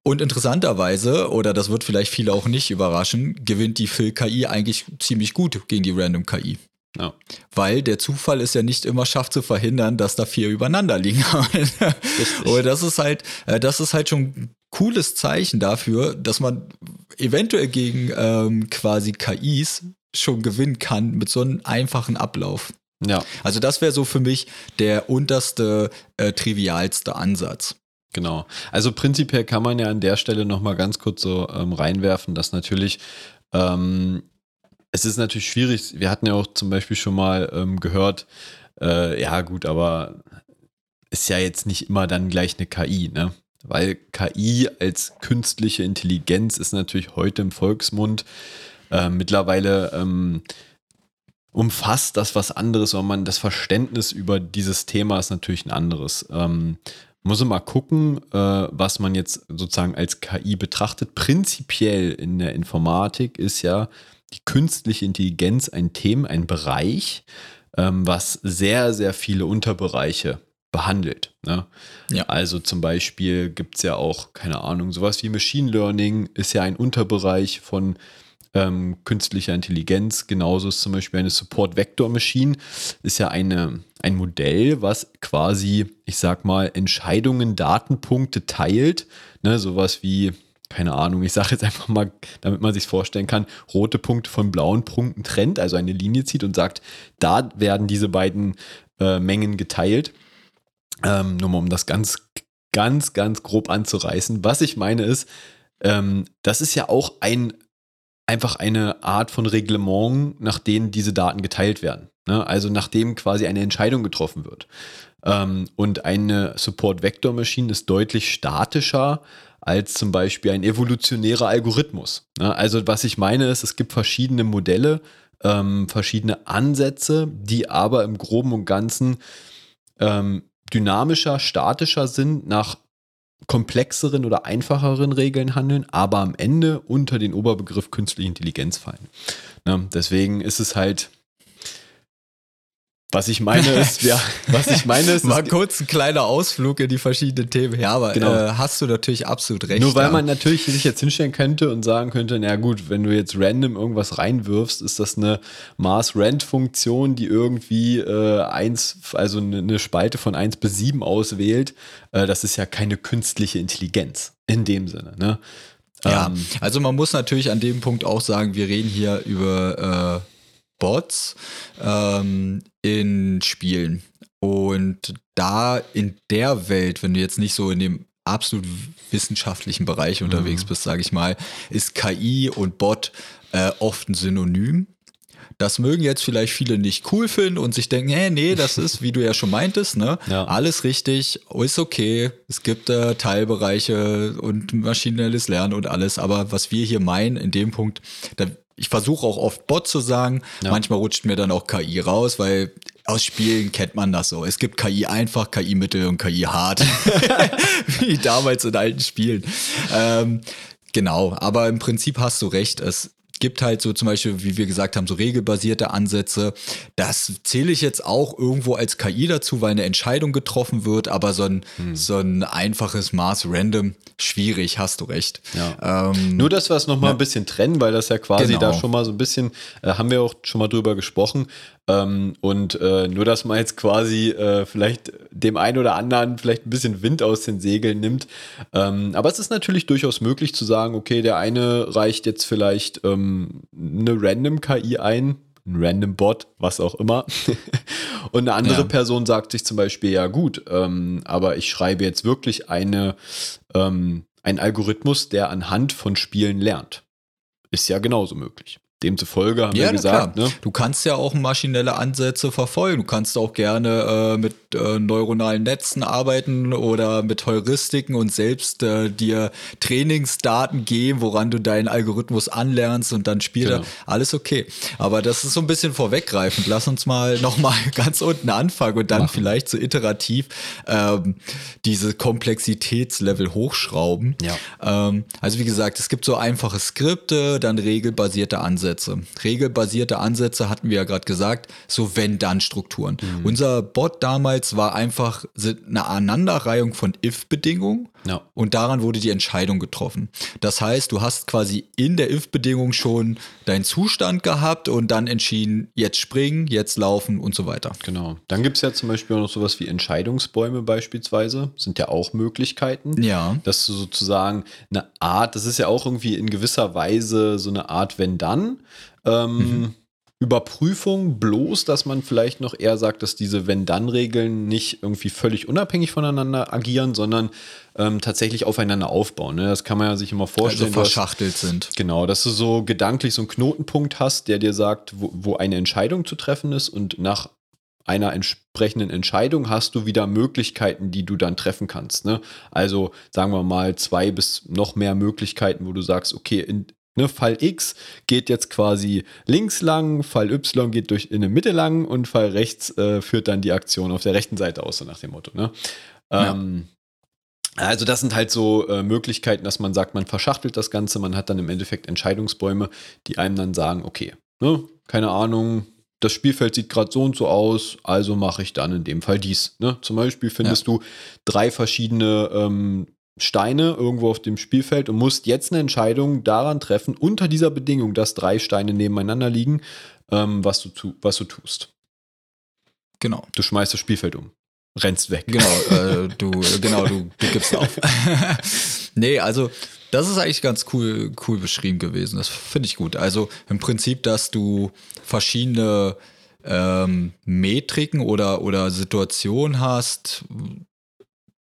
Und interessanterweise, oder das wird vielleicht viele auch nicht überraschen, gewinnt die Fill-KI eigentlich ziemlich gut gegen die Random-KI. Ja. Weil der Zufall es ja nicht immer schafft zu verhindern, dass da vier übereinander liegen. Und das ist halt, äh, das ist halt schon ein cooles Zeichen dafür, dass man eventuell gegen ähm, quasi KIs schon gewinnen kann mit so einem einfachen Ablauf. ja, Also das wäre so für mich der unterste, äh, trivialste Ansatz. Genau. Also prinzipiell kann man ja an der Stelle nochmal ganz kurz so ähm, reinwerfen, dass natürlich ähm, es ist natürlich schwierig. Wir hatten ja auch zum Beispiel schon mal ähm, gehört, äh, ja gut, aber ist ja jetzt nicht immer dann gleich eine KI, ne? Weil KI als künstliche Intelligenz ist natürlich heute im Volksmund äh, mittlerweile ähm, umfasst das was anderes, weil man das Verständnis über dieses Thema ist natürlich ein anderes. Ähm, muss man mal gucken, äh, was man jetzt sozusagen als KI betrachtet. Prinzipiell in der Informatik ist ja die künstliche Intelligenz ein Thema, ein Bereich, ähm, was sehr, sehr viele Unterbereiche behandelt. Ne? Ja. Also zum Beispiel gibt es ja auch, keine Ahnung, sowas wie Machine Learning ist ja ein Unterbereich von ähm, künstlicher Intelligenz. Genauso ist zum Beispiel eine Support Vector Machine, ist ja eine, ein Modell, was quasi, ich sag mal, Entscheidungen, Datenpunkte teilt. Ne, sowas wie, keine Ahnung, ich sage jetzt einfach mal, damit man sich vorstellen kann, rote Punkte von blauen Punkten trennt, also eine Linie zieht und sagt, da werden diese beiden äh, Mengen geteilt. Ähm, nur mal um das ganz, ganz, ganz grob anzureißen. Was ich meine ist, ähm, das ist ja auch ein einfach eine Art von Reglement, nach denen diese Daten geteilt werden. Ne? Also nachdem quasi eine Entscheidung getroffen wird. Ähm, und eine Support-Vector-Maschine ist deutlich statischer als zum Beispiel ein evolutionärer Algorithmus. Ne? Also was ich meine ist, es gibt verschiedene Modelle, ähm, verschiedene Ansätze, die aber im groben und ganzen ähm, dynamischer, statischer sind, nach komplexeren oder einfacheren Regeln handeln, aber am Ende unter den Oberbegriff künstliche Intelligenz fallen. Ne? Deswegen ist es halt, was ich meine ist, ja, was ich meine ist, Mal kurz ein kleiner Ausflug in die verschiedenen Themen. Ja, aber Genau. äh, hast du natürlich absolut recht. Nur weil ja. man natürlich sich jetzt hinstellen könnte und sagen könnte, na gut, wenn du jetzt random irgendwas reinwirfst, ist das eine Maß-Rand-Funktion, die irgendwie äh, eins, also eine, eine Spalte von 1 bis 7 auswählt. Äh, das ist ja keine künstliche Intelligenz in dem Sinne. Ne? Ja, Ähm, also man muss natürlich an dem Punkt auch sagen, wir reden hier über äh, Bots ähm, in Spielen. Und da in der Welt, wenn du jetzt nicht so in dem absolut wissenschaftlichen Bereich unterwegs bist, sage ich mal, ist KI und Bot äh, oft ein Synonym. Das mögen jetzt vielleicht viele nicht cool finden und sich denken, hey, nee, das ist, wie du ja schon meintest, ne? Ja. Alles richtig, ist okay. Es gibt äh, Teilbereiche und maschinelles Lernen und alles. Aber was wir hier meinen, in dem Punkt, da, ich versuche auch oft Bot zu sagen. Ja. Manchmal rutscht mir dann auch KI raus, weil aus Spielen kennt man das so. Es gibt KI einfach, KI mittel und KI hart. wie damals in alten Spielen. Ähm, genau, aber im Prinzip hast du recht. Es gibt halt so zum Beispiel, wie wir gesagt haben, so regelbasierte Ansätze. Das zähle ich jetzt auch irgendwo als KI dazu, weil eine Entscheidung getroffen wird, aber so ein, so ein einfaches Maß random, schwierig, hast du recht. Ja. Ähm, Nur, dass wir es nochmal ein bisschen trennen, weil das ja quasi Genau. da schon mal so ein bisschen, äh, haben wir auch schon mal drüber gesprochen. Ähm, und äh, nur, dass man jetzt quasi äh, vielleicht dem einen oder anderen vielleicht ein bisschen Wind aus den Segeln nimmt. Ähm, aber es ist natürlich durchaus möglich zu sagen, okay, der eine reicht jetzt vielleicht ähm, eine random KI ein, ein random Bot, was auch immer. Und eine andere Ja. Person sagt sich zum Beispiel, ja gut, ähm, aber ich schreibe jetzt wirklich eine, ähm, einen Algorithmus, der anhand von Spielen lernt. Ist ja genauso möglich. Demzufolge haben wir na gesagt, ne? Du kannst ja auch maschinelle Ansätze verfolgen. Du kannst auch gerne äh, mit äh, neuronalen Netzen arbeiten oder mit Heuristiken und selbst äh, dir Trainingsdaten geben, woran du deinen Algorithmus anlernst und dann spielt er. Genau. Alles okay. Aber das ist so ein bisschen vorweggreifend. Lass uns mal nochmal ganz unten anfangen und dann Machen. vielleicht so iterativ ähm, diese Komplexitätslevel hochschrauben. Ja. Ähm, also wie gesagt, es gibt so einfache Skripte, dann regelbasierte Ansätze. Regelbasierte Ansätze hatten wir ja gerade gesagt, so wenn-dann-Strukturen. Unser Bot damals war einfach eine Aneinanderreihung von if-Bedingungen Ja. und daran wurde die Entscheidung getroffen. Das heißt, du hast quasi in der if-Bedingung schon deinen Zustand gehabt und dann entschieden, jetzt springen, jetzt laufen und so weiter. Genau. Dann gibt es ja zum Beispiel auch noch sowas wie Entscheidungsbäume beispielsweise. Sind ja auch Möglichkeiten. Ja. Dass du sozusagen eine Art, das ist ja auch irgendwie in gewisser Weise so eine Art Wenn-Dann. Ähm, Überprüfung, bloß, dass man vielleicht noch eher sagt, dass diese Wenn-Dann-Regeln nicht irgendwie völlig unabhängig voneinander agieren, sondern ähm, tatsächlich aufeinander aufbauen. Ne? Das kann man ja sich immer Also vorstellen. Hast- verschachtelt sind. Genau, dass du so gedanklich so einen Knotenpunkt hast, der dir sagt, wo, wo eine Entscheidung zu treffen ist und nach einer entsprechenden Entscheidung hast du wieder Möglichkeiten, die du dann treffen kannst. Ne? Also sagen wir mal zwei bis noch mehr Möglichkeiten, wo du sagst, okay, in ne, Fall X geht jetzt quasi links lang, Fall Y geht durch in der Mitte lang und Fall rechts äh, führt dann die Aktion auf der rechten Seite aus, so nach dem Motto. Ne? Ja. Ähm, also das sind halt so äh, Möglichkeiten, dass man sagt, man verschachtelt das Ganze, man hat dann im Endeffekt Entscheidungsbäume, die einem dann sagen, okay, ne, keine Ahnung, das Spielfeld sieht gerade so und so aus, also mache ich dann in dem Fall dies. Ne? Zum Beispiel findest du drei verschiedene ähm, Steine irgendwo auf dem Spielfeld und musst jetzt eine Entscheidung daran treffen, unter dieser Bedingung, dass drei Steine nebeneinander liegen, ähm, was, du tu was du tust. Genau. Du schmeißt das Spielfeld um, rennst weg. Genau, äh, du, genau, du, du gibst auf. nee, also das ist eigentlich ganz cool, cool beschrieben gewesen. Das finde ich gut. Also im Prinzip, dass du verschiedene ähm, Metriken oder, oder Situationen hast,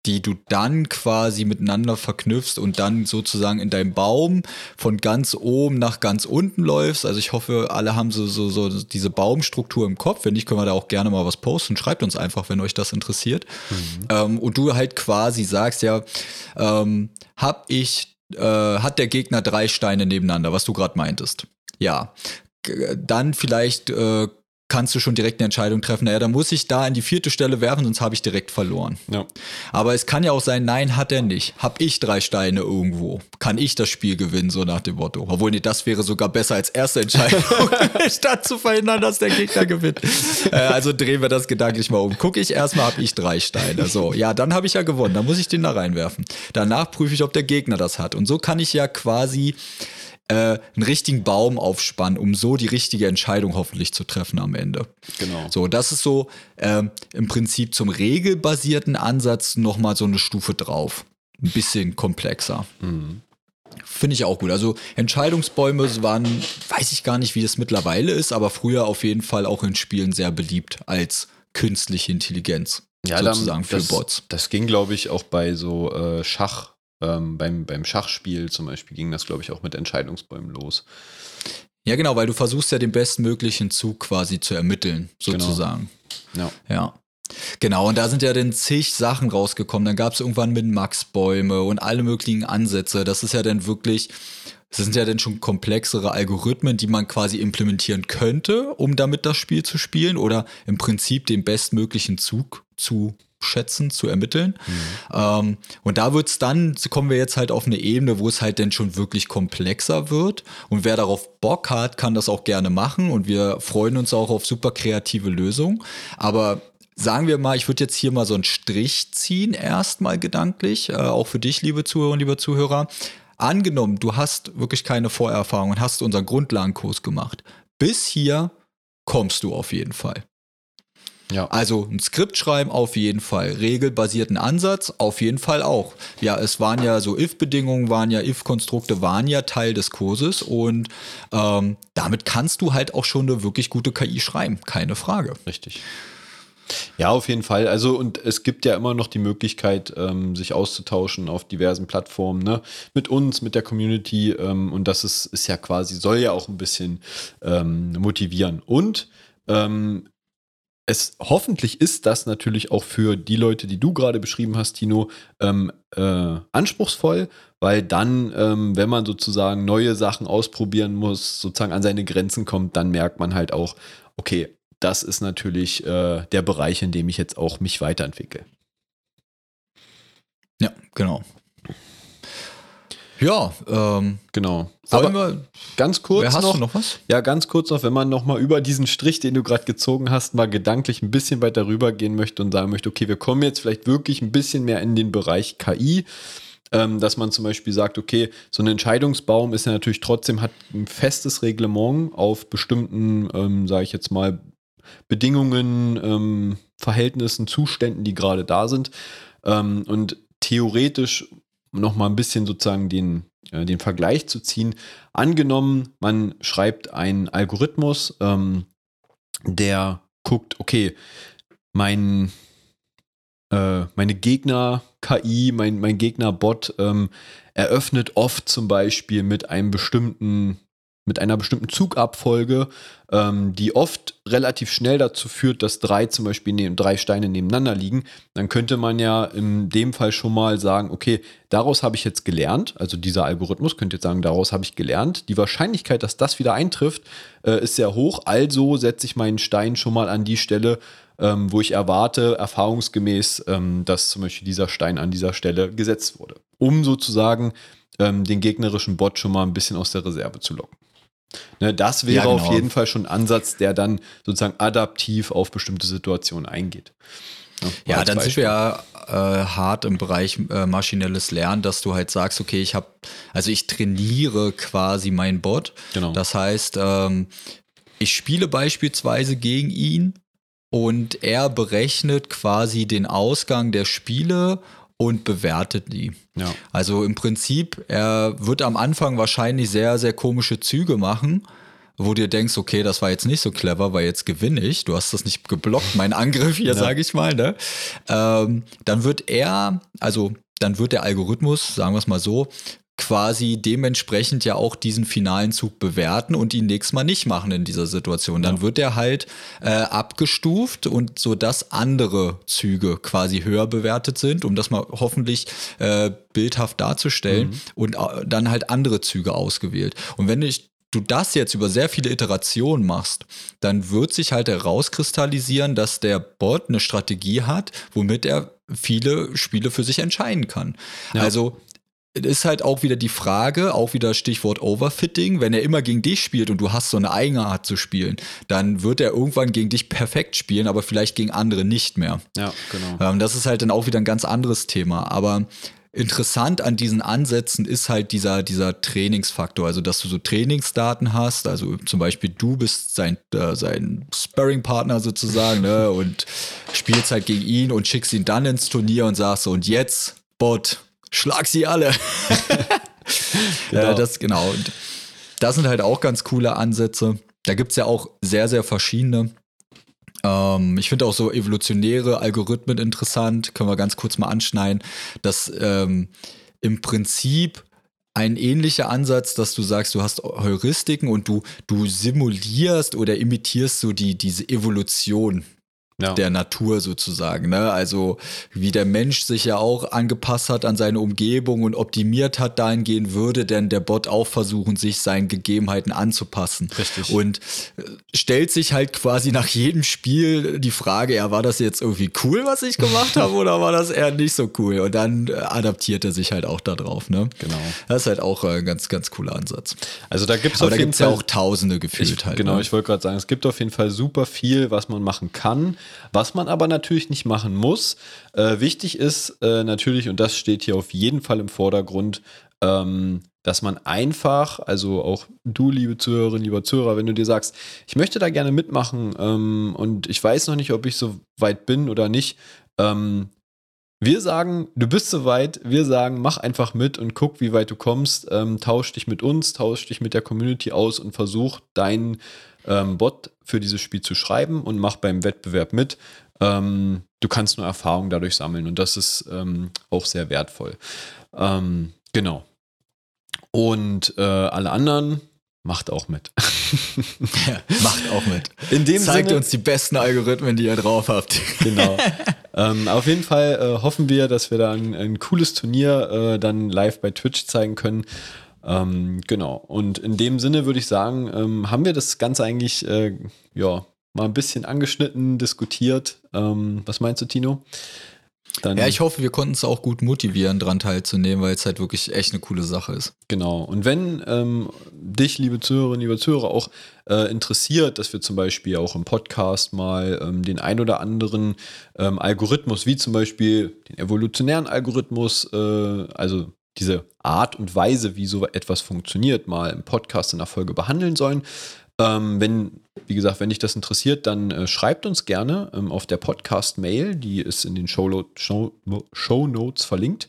die du dann quasi miteinander verknüpfst und dann sozusagen in deinem Baum von ganz oben nach ganz unten läufst. Also ich hoffe, alle haben so, so, so diese Baumstruktur im Kopf. Wenn nicht, können wir da auch gerne mal was posten. Schreibt uns einfach, wenn euch das interessiert. Ähm, und du halt quasi sagst, ja, ähm, hab ich, äh, hat der Gegner drei Steine nebeneinander, was du gerade meintest. Ja. Dann vielleicht äh, kannst du schon direkt eine Entscheidung treffen, naja, dann muss ich da in die vierte Stelle werfen, sonst habe ich direkt verloren. Ja. Aber es kann ja auch sein, nein, hat er nicht. Hab ich drei Steine irgendwo? Kann ich das Spiel gewinnen, so nach dem Motto? Obwohl, nee, das wäre sogar besser als erste Entscheidung, statt zu verhindern, dass der Gegner gewinnt. Äh, also drehen wir das gedanklich mal um. Gucke ich erstmal, hab ich drei Steine. So, ja, dann habe ich ja gewonnen. Dann muss ich den da reinwerfen. Danach prüfe ich, ob der Gegner das hat. Und so kann ich ja quasi äh, einen richtigen Baum aufspannen, um so die richtige Entscheidung hoffentlich zu treffen am Ende. Genau. So, das ist so ähm, im Prinzip zum regelbasierten Ansatz nochmal so eine Stufe drauf. Ein bisschen komplexer. Finde ich auch gut. Also Entscheidungsbäume waren, weiß ich gar nicht, wie das mittlerweile ist, aber früher auf jeden Fall auch in Spielen sehr beliebt als künstliche Intelligenz. sozusagen dann- für das, Bots. Das ging, glaube ich, auch bei so äh, Schach, ähm, beim, beim Schachspiel zum Beispiel ging das, glaube ich, auch mit Entscheidungsbäumen los. Ja, genau, weil du versuchst ja den bestmöglichen Zug quasi zu ermitteln, Genau. sozusagen. Ja. Ja. Genau, und da sind ja dann zig Sachen rausgekommen. Dann gab es irgendwann Min-Max-Bäume und alle möglichen Ansätze. Das ist ja dann wirklich, das sind ja dann schon komplexere Algorithmen, die man quasi implementieren könnte, um damit das Spiel zu spielen oder im Prinzip den bestmöglichen Zug zu schätzen, zu ermitteln. Ähm, und da wird's dann, kommen wir jetzt halt auf eine Ebene, wo es halt dann schon wirklich komplexer wird. Und wer darauf Bock hat, kann das auch gerne machen. Und wir freuen uns auch auf super kreative Lösungen. Aber sagen wir mal, ich würde jetzt hier mal so einen Strich ziehen, erstmal gedanklich, äh, auch für dich, liebe Zuhörerinnen, liebe Zuhörer. Angenommen, du hast wirklich keine Vorerfahrung und hast unseren Grundlagenkurs gemacht. Bis hier kommst du auf jeden Fall. Ja. Also ein Skript schreiben auf jeden Fall, regelbasierten Ansatz auf jeden Fall auch. Ja, es waren ja so if-Bedingungen, waren ja if-Konstrukte, waren ja Teil des Kurses und ähm, damit kannst du halt auch schon eine wirklich gute KI schreiben, keine Frage. Richtig. Ja, auf jeden Fall. Also, und es gibt ja immer noch die Möglichkeit, ähm, sich auszutauschen auf diversen Plattformen, ne? Mit uns, mit der Community. Ähm, und das ist, ist ja quasi, soll ja auch ein bisschen ähm, motivieren. Und ähm, es hoffentlich ist das natürlich auch für die Leute, die du gerade beschrieben hast, Tino, ähm, äh, anspruchsvoll, weil dann, ähm, wenn man sozusagen neue Sachen ausprobieren muss, sozusagen an seine Grenzen kommt, dann merkt man halt auch, okay, das ist natürlich äh, der Bereich, in dem ich jetzt auch mich weiterentwickle. Ja, genau. Ja, ähm, Genau. sollen Aber wir, ganz kurz wer hast noch, du noch was? Ja, ganz kurz noch, wenn man noch mal über diesen Strich, den du gerade gezogen hast, mal gedanklich ein bisschen weiter rübergehen möchte und sagen möchte, okay, wir kommen jetzt vielleicht wirklich ein bisschen mehr in den Bereich KI, ähm, dass man zum Beispiel sagt, okay, so ein Entscheidungsbaum ist ja natürlich trotzdem, hat ein festes Reglement auf bestimmten, ähm, sage ich jetzt mal, Bedingungen, ähm, Verhältnissen, Zuständen, die gerade da sind. Ähm, und theoretisch noch mal ein bisschen sozusagen den, äh, den Vergleich zu ziehen. Angenommen, man schreibt einen Algorithmus, ähm, der guckt, okay, mein, äh, meine Gegner-KI, mein, mein Gegner-Bot ähm, eröffnet oft zum Beispiel mit einem bestimmten mit einer bestimmten Zugabfolge, ähm, die oft relativ schnell dazu führt, dass drei zum Beispiel neben, drei Steine nebeneinander liegen, dann könnte man ja in dem Fall schon mal sagen, okay, daraus habe ich jetzt gelernt, also dieser Algorithmus könnte jetzt sagen, daraus habe ich gelernt. Die Wahrscheinlichkeit, dass das wieder eintrifft, äh, ist sehr hoch, also setze ich meinen Stein schon mal an die Stelle, ähm, wo ich erwarte, erfahrungsgemäß, ähm, dass zum Beispiel dieser Stein an dieser Stelle gesetzt wurde, um sozusagen ähm, den gegnerischen Bot schon mal ein bisschen aus der Reserve zu locken. Ne, das wäre Ja, genau. auf jeden Fall schon ein Ansatz, der dann sozusagen adaptiv auf bestimmte Situationen eingeht. Ne, Ja, als dann sind Beispiel. wir ja äh, hart im Bereich äh, maschinelles Lernen, dass du halt sagst, okay, ich habe, also ich trainiere quasi meinen Bot. Genau. Das heißt, ähm, ich spiele beispielsweise gegen ihn und er berechnet quasi den Ausgang der Spiele und bewertet die. Ja. Also im Prinzip, er wird am Anfang wahrscheinlich sehr, sehr komische Züge machen, wo du dir denkst, okay, das war jetzt nicht so clever, weil jetzt gewinne ich. Du hast das nicht geblockt, mein Angriff hier, Ja. sage ich mal. Ne? Ähm, dann wird er, also dann wird der Algorithmus, sagen wir es mal so, quasi dementsprechend ja auch diesen finalen Zug bewerten und ihn nächstes Mal nicht machen in dieser Situation. Dann Ja. wird er halt äh, abgestuft und so dass andere Züge quasi höher bewertet sind, um das mal hoffentlich äh, bildhaft darzustellen und äh, dann halt andere Züge ausgewählt. Und wenn ich du das jetzt über sehr viele Iterationen machst, dann wird sich halt herauskristallisieren, dass der Bot eine Strategie hat, womit er viele Spiele für sich entscheiden kann. Ja. Also ist halt auch wieder die Frage, auch wieder Stichwort Overfitting, wenn er immer gegen dich spielt und du hast so eine eigene Art zu spielen, dann wird er irgendwann gegen dich perfekt spielen, aber vielleicht gegen andere nicht mehr. Ja, genau. Ähm, das ist halt dann auch wieder ein ganz anderes Thema. Aber interessant an diesen Ansätzen ist halt dieser, dieser Trainingsfaktor, also dass du so Trainingsdaten hast, also zum Beispiel du bist sein, äh, sein Sparring-Partner sozusagen ne, und spielst halt gegen ihn und schickst ihn dann ins Turnier und sagst so, und jetzt, Bot, schlag sie alle. Genau. Äh, das, genau. Und das sind halt auch ganz coole Ansätze. Da gibt es ja auch sehr, sehr verschiedene. Ähm, ich finde auch so evolutionäre Algorithmen interessant. Können wir ganz kurz mal anschneiden. dass ähm, im Prinzip ein ähnlicher Ansatz, dass du sagst, du hast Heuristiken und du, du simulierst oder imitierst so die, diese Evolution Ja. der Natur sozusagen. Ne? Also wie der Mensch sich ja auch angepasst hat an seine Umgebung und optimiert hat dahingehend, würde denn der Bot auch versuchen, sich seinen Gegebenheiten anzupassen. Richtig. Und äh, stellt sich halt quasi nach jedem Spiel die Frage, ja, war das jetzt irgendwie cool, was ich gemacht habe, oder war das eher nicht so cool? Und dann äh, adaptiert er sich halt auch darauf. Ne? Genau. Das ist halt auch äh, ein ganz, ganz cooler Ansatz. Also da gibt es auf jeden ja auch Tausende gefühlt Ich, halt. genau, ne? ich wollte gerade sagen, es gibt auf jeden Fall super viel, was man machen kann, was man aber natürlich nicht machen muss. Äh, wichtig ist äh, natürlich, und das steht hier auf jeden Fall im Vordergrund, ähm, dass man einfach, also auch du, liebe Zuhörerin, lieber Zuhörer, wenn du dir sagst, ich möchte da gerne mitmachen ähm, und ich weiß noch nicht, ob ich so weit bin oder nicht, ähm, wir sagen, du bist soweit. Wir sagen, mach einfach mit und guck, wie weit du kommst. Ähm, tausch dich mit uns, tausch dich mit der Community aus und versuch deinen ähm, Bot für dieses Spiel zu schreiben und mach beim Wettbewerb mit. Ähm, du kannst nur Erfahrung dadurch sammeln und das ist ähm, auch sehr wertvoll. Ähm, genau. Und äh, alle anderen macht auch mit. ja, macht auch mit. In dem Zeigt Sinne, uns die besten Algorithmen, die ihr drauf habt. Genau. ähm, auf jeden Fall äh, hoffen wir, dass wir da ein, ein cooles Turnier äh, dann live bei Twitch zeigen können. Ähm, genau. Und in dem Sinne würde ich sagen, ähm, haben wir das Ganze eigentlich äh, ja mal ein bisschen angeschnitten, diskutiert. Ähm, was meinst du, Tino? Dann ja, ich hoffe, wir konnten es auch gut motivieren, daran teilzunehmen, weil es halt wirklich echt eine coole Sache ist. Genau. Und wenn ähm, dich, liebe Zuhörerinnen, liebe Zuhörer, auch äh, interessiert, dass wir zum Beispiel auch im Podcast mal ähm, den ein oder anderen ähm, Algorithmus, wie zum Beispiel den evolutionären Algorithmus, äh, also diese Art und Weise, wie so etwas funktioniert, mal im Podcast in der Folge behandeln sollen, ähm, wenn, wie gesagt, wenn dich das interessiert, dann äh, schreibt uns gerne ähm, auf der Podcast-Mail, die ist in den Show, Show, Show Notes verlinkt,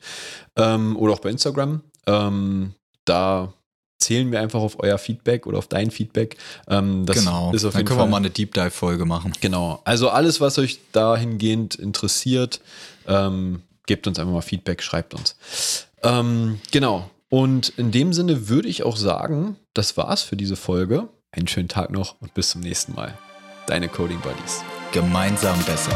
ähm, oder auch bei Instagram. Ähm, da zählen wir einfach auf euer Feedback oder auf dein Feedback. Ähm, genau, dann können Fall, wir mal eine Deep Dive-Folge machen. Genau, also alles, was euch dahingehend interessiert, ähm, gebt uns einfach mal Feedback, schreibt uns. Genau, und in dem Sinne würde ich auch sagen, das war's für diese Folge. Einen schönen Tag noch und bis zum nächsten Mal. Deine Coding Buddies. Gemeinsam besser.